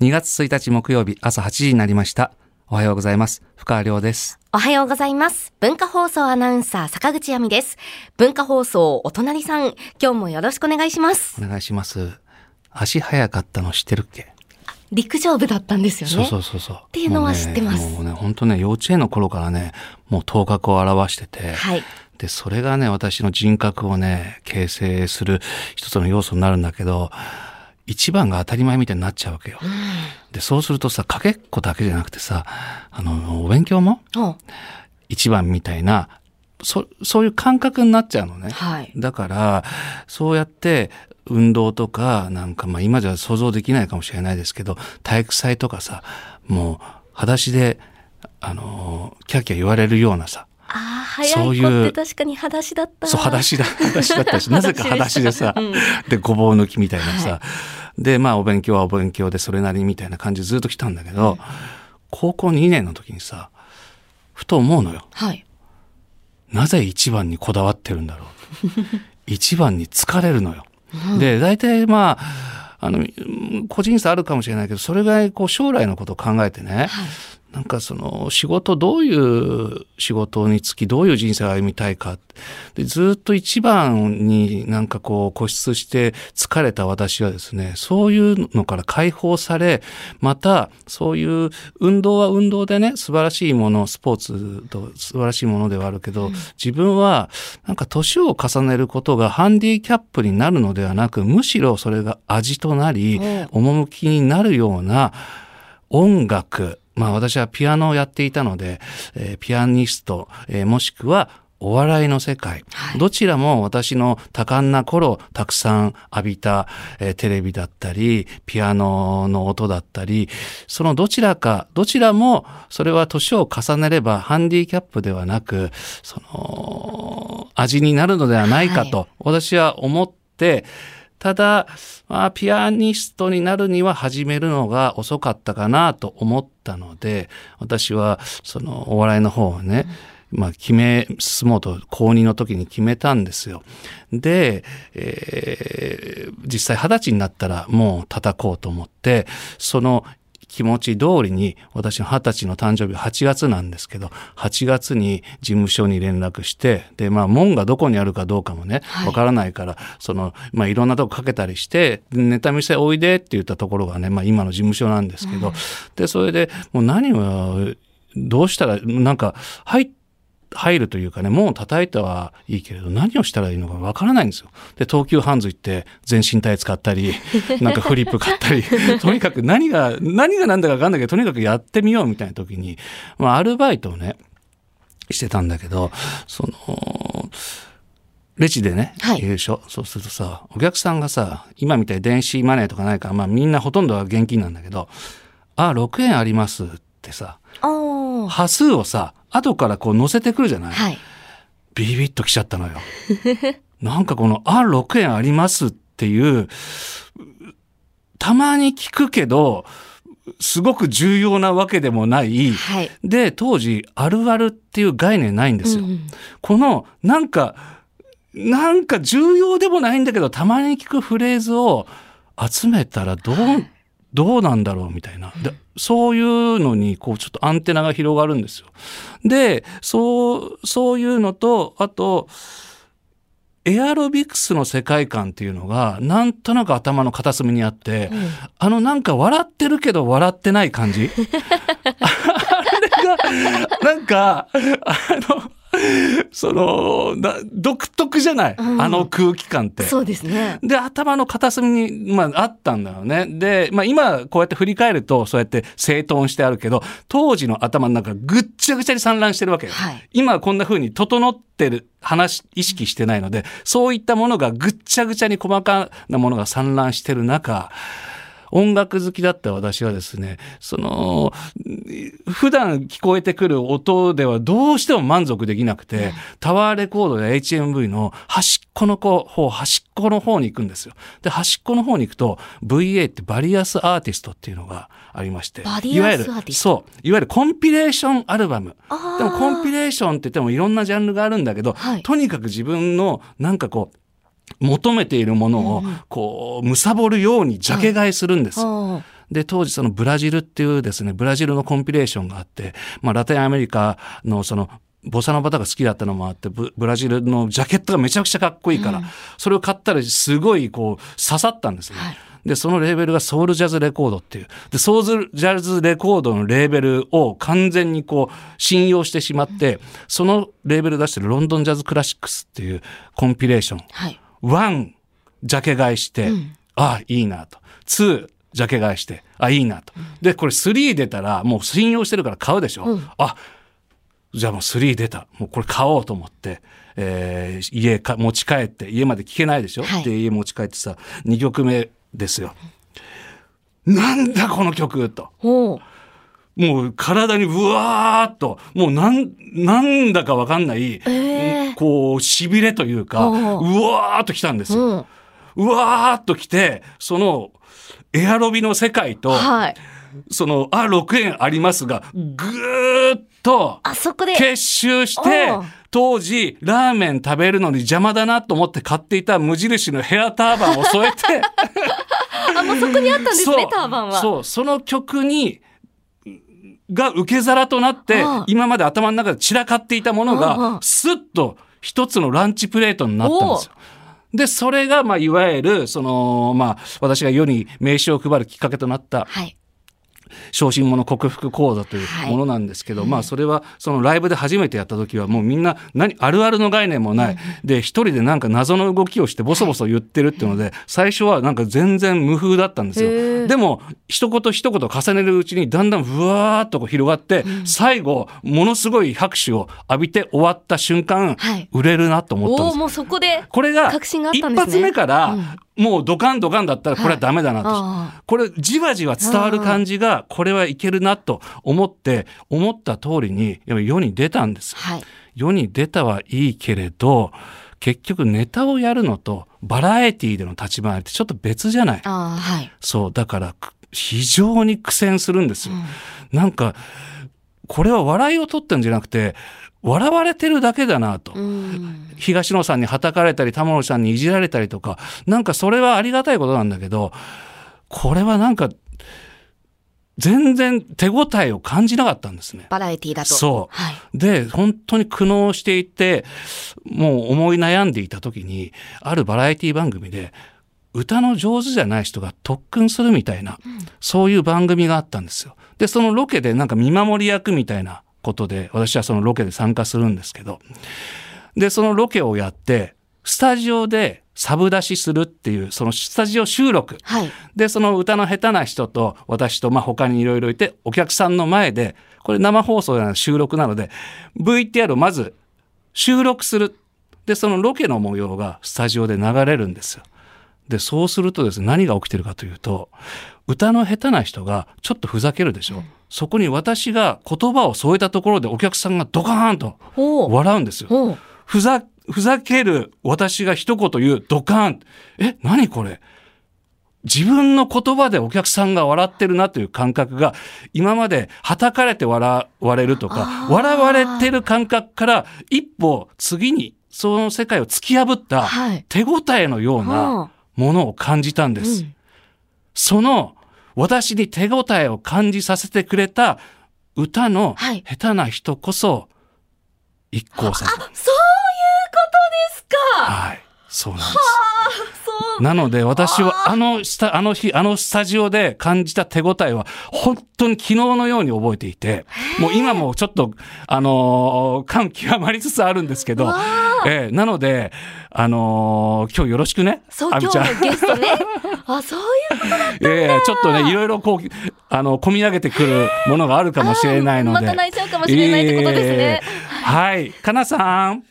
2月1日木曜日朝8時になりました。おはようございます。深川亮です。おはようございます。文化放送アナウンサー坂口亜美です。文化放送お隣さん、今日もよろしくお願いします。お願いします。足早かったの知ってるっけ？陸上部だったんですよね。そうそうそうそう。っていうのは知ってますもうね、本当ね、幼稚園の頃からね、もう頭角を表してて、はい。で、それがね、私の人格をね、形成する一つの要素になるんだけど、一番が当たり前みたいになっちゃうわけよ。で、そうするとさ、かけっこだけじゃなくてさ、あの、お勉強もお一番みたいな、そ、そういう感覚になっちゃうのね。はい。だから、そうやって運動とか、なんかまあ今じゃ想像できないかもしれないですけど、体育祭とかさ、もう裸足で、あのー、キャーキャー言われるようなさ、ああ、早いい子うって確かに裸足だった。そう、裸足だ、裸足だったし、なぜか裸足でさ、うんで、ごぼう抜きみたいなさ、はで、まあお勉強はお勉強でそれなりみたいな感じでずっと来たんだけど、高校2年の時にさ、ふと思うのよ。はい。なぜ一番にこだわってるんだろう。一番に疲れるのよ。で、大体まあ、あの、個人差あるかもしれないけど、それぐらいこう将来のことを考えてね、はい。なんかその仕事どういう仕事につきどういう人生を歩みたいか。でずっと一番になんかこう固執して疲れた私はですねそういうのから解放されまたそういう運動は運動でね素晴らしいものスポーツと素晴らしいものではあるけど、自分はなんか年を重ねることがハンディキャップになるのではなくむしろそれが味となり趣になるような音楽、まあ私はピアノをやっていたので、えーピアニスト、えーもしくはお笑いの世界、はい。どちらも私の多感な頃たくさん浴びた、えーテレビだったり、ピアノの音だったり、そのどちらか、どちらもそれは年を重ねればハンディキャップではなく、その味になるのではないかと私は思って、ただ、まあ、ピアニストになるには始めるのが遅かったかなと思ったので、私はそのお笑いの方をね、まあ、決め、進もうと高2の時に決めたんですよ。で、えー実際二十歳になったらもう叩こうと思って、その気持ち通りに私の二十歳の誕生日8月なんですけど8月に事務所に連絡してでまあ門がどこにあるかどうかもねはい。わからないから、そのまあいろんなとこかけたりしてネタ見せおいでって言ったところがねまあ今の事務所なんですけど、でそれでもう何をどうしたらなんか入っ入るというかね、門を叩いたはいいけれど、何をしたらいいのかわからないんですよ。で、東急ハンズ行って全身体使ったり、なんかフリップ買ったり、とにかく何が、何が何だかわかんないけど、とにかくやってみようみたいな時に、まあ、アルバイトをね、してたんだけど、その、レジでね、はい入れるでしょそうするとさ、お客さんがさ、今みたいに電子マネーとかないから、まあみんなほとんどは現金なんだけど、あ、6円ありますってさ。端数をさ、後からこう載せてくるじゃない、はい。ビビッときちゃったのよ。なんかこの、あ、6円ありますっていう、たまに聞くけど、すごく重要なわけでもない。はい。で、当時、あるあるっていう概念ないんですよ。うんうんこの、なんか、なんか重要でもないんだけど、たまに聞くフレーズを集めたらどう、どうなんだろうみたいな。でそういうのに、こう、ちょっとアンテナが広がるんですよ。で、そう、そういうのと、あと、エアロビクスの世界観っていうのが、なんとなく頭の片隅にあって、あのなんか笑ってるけど笑ってない感じ あれが、なんか、あの、その、な独特じゃない、うんあの空気感って。そうですね。で、頭の片隅に、まあ、あったんだよね。で、まあ、今、こうやって振り返ると、そうやって整頓してあるけど、当時の頭の中、ぐっちゃぐちゃに散乱してるわけよ。はい今はこんな風に整ってる話、意識してないので、そういったものがぐっちゃぐちゃに細かなものが散乱してる中、音楽好きだった私はですね、その、普段聞こえてくる音ではどうしても満足できなくて、タワーレコードや HMV の端っこの方、端っこの方に行くんですよ。で、端っこの方に行くと、VA って Various Artist っていうのがありまして、いわゆるそう、いわゆるコンピレーションアルバム。でもコンピレーションって言ってもいろんなジャンルがあるんだけど、はいとにかく自分のなんかこう、求めているものを、こう、貪るようにジャケ買いするんです。あで、当時そのブラジルっていうですね、ブラジルのコンピレーションがあって、まあラテンアメリカのそのボサノバとか好きだったのもあってブ、ブラジルのジャケットがめちゃくちゃかっこいいから、それを買ったらすごいこう刺さったんですね。はいで、そのレーベルがソウルジャズレコードっていう。で、ソウルジャズレコードのレーベルを完全にこう信用してしまって、そのレーベル出してる London Jazz Classics っていうコンピレーション。はい。 One、ジャケ買いして、ああ、いいなと。 Two、ジャケ買いして、あ、いいなと。で、これ3出たら、もう信用してるから買うでしょ。うんあ、じゃあもう3出た。もうこれ買おうと思って、えー家か持ち帰って、家まで聞けないでしょ。はいで、家持ち帰ってさ、2曲目ですよ。なんだこの曲と。もう体にブワーっと、もうなん、なんだかわかんない、ええこう、痺れというか、おうわーっと来たんですよ。うん。うわーっと来て、その、エアロビの世界と、はい。その、あ、6円ありますが、ぐーっとあそこで。結集して当時、ラーメン食べるのに邪魔だなと思って買っていた無印のヘアターバンを添えて、あ、もうそこにあったんですね、ターバンは。そう、その曲に、が受け皿となって今まで頭の中で散らかっていたものが、スッと一つのランチプレートになったんですよ。で、それが、まあ、いわゆる、その、まあ、私が世に名刺を配るきっかけとなった、はい。昇進者克服講座というはい。ものなんですけど、まあそれはそのライブで初めてやった時はもうみんな何あるあるの概念もない、で一人でなんか謎の動きをしてボソボソ言ってるっていうので、最初はなんか全然無風だったんですよ。でも一言一言重ねるうちにだんだんふわーっとこう広がって、最後ものすごい拍手を浴びて終わった瞬間、はい。売れるなと思ったんです。もうそこで。これが確信があっ一たんですね。発目からうんもうドカンドカンだったらこれはダメだなと、あこれじわじわ伝わる感じがこれはいけるなと思って思った通りに世に出たんですはい。世に出たはいいけれど結局ネタをやるのとバラエティでの立ち回りってちょっと別じゃない。はい。そうだからく非常に苦戦するんですよ、なんかこれは笑いを取ってるんじゃなくて笑われてるだけだなと、うん。東野さんにはたかれたり玉野さんにいじられたりとかなんかそれはありがたいことなんだけどこれはなんか全然手応えを感じなかったんですね。バラエティだと。そうはい。で本当に苦悩していてもう思い悩んでいた時にあるバラエティ番組で歌の上手じゃない人が特訓するみたいな、そういう番組があったんですよ。でそのロケでなんか見守り役みたいなことで私はそのロケで参加するんですけどでそのロケをやってスタジオでサブ出しするっていうそのスタジオ収録はい。でその歌の下手な人と私とまあ他にいろいろいてお客さんの前でこれ生放送な収録なので VTR をまず収録するでそのロケの模様がスタジオで流れるんですよ。でそうするとですね何が起きてるかというと歌の下手な人がちょっとふざけるでしょ、そこに私が言葉を添えたところでお客さんがドカーンと。笑うんですよ。ふざ、ふざける私が一言言うドカーン。え、何これ？自分の言葉でお客さんが笑ってるなという感覚が今まで叩かれて笑われるとか笑われてる感覚から一歩次にその世界を突き破ったはい。手応えのようなはものを感じたんです。うんその私に手応えを感じさせてくれた歌のはい下手な人こそ一光さん。そういうことですか。はい。そうなんです。なので私はあのスタあの日あのスタジオで感じた手応えは本当に昨日のように覚えていてもう今もちょっとあのー感極まりつつあるんですけどわ、ええなのであのー今日よろしくね？そう、亜美ちゃん今日のゲストね。あ、そういう。ええちょっとねいろいろこうあの込み上げてくるものがあるかもしれないのでまた泣いちゃうかもしれないってことですね。ええはいかなさん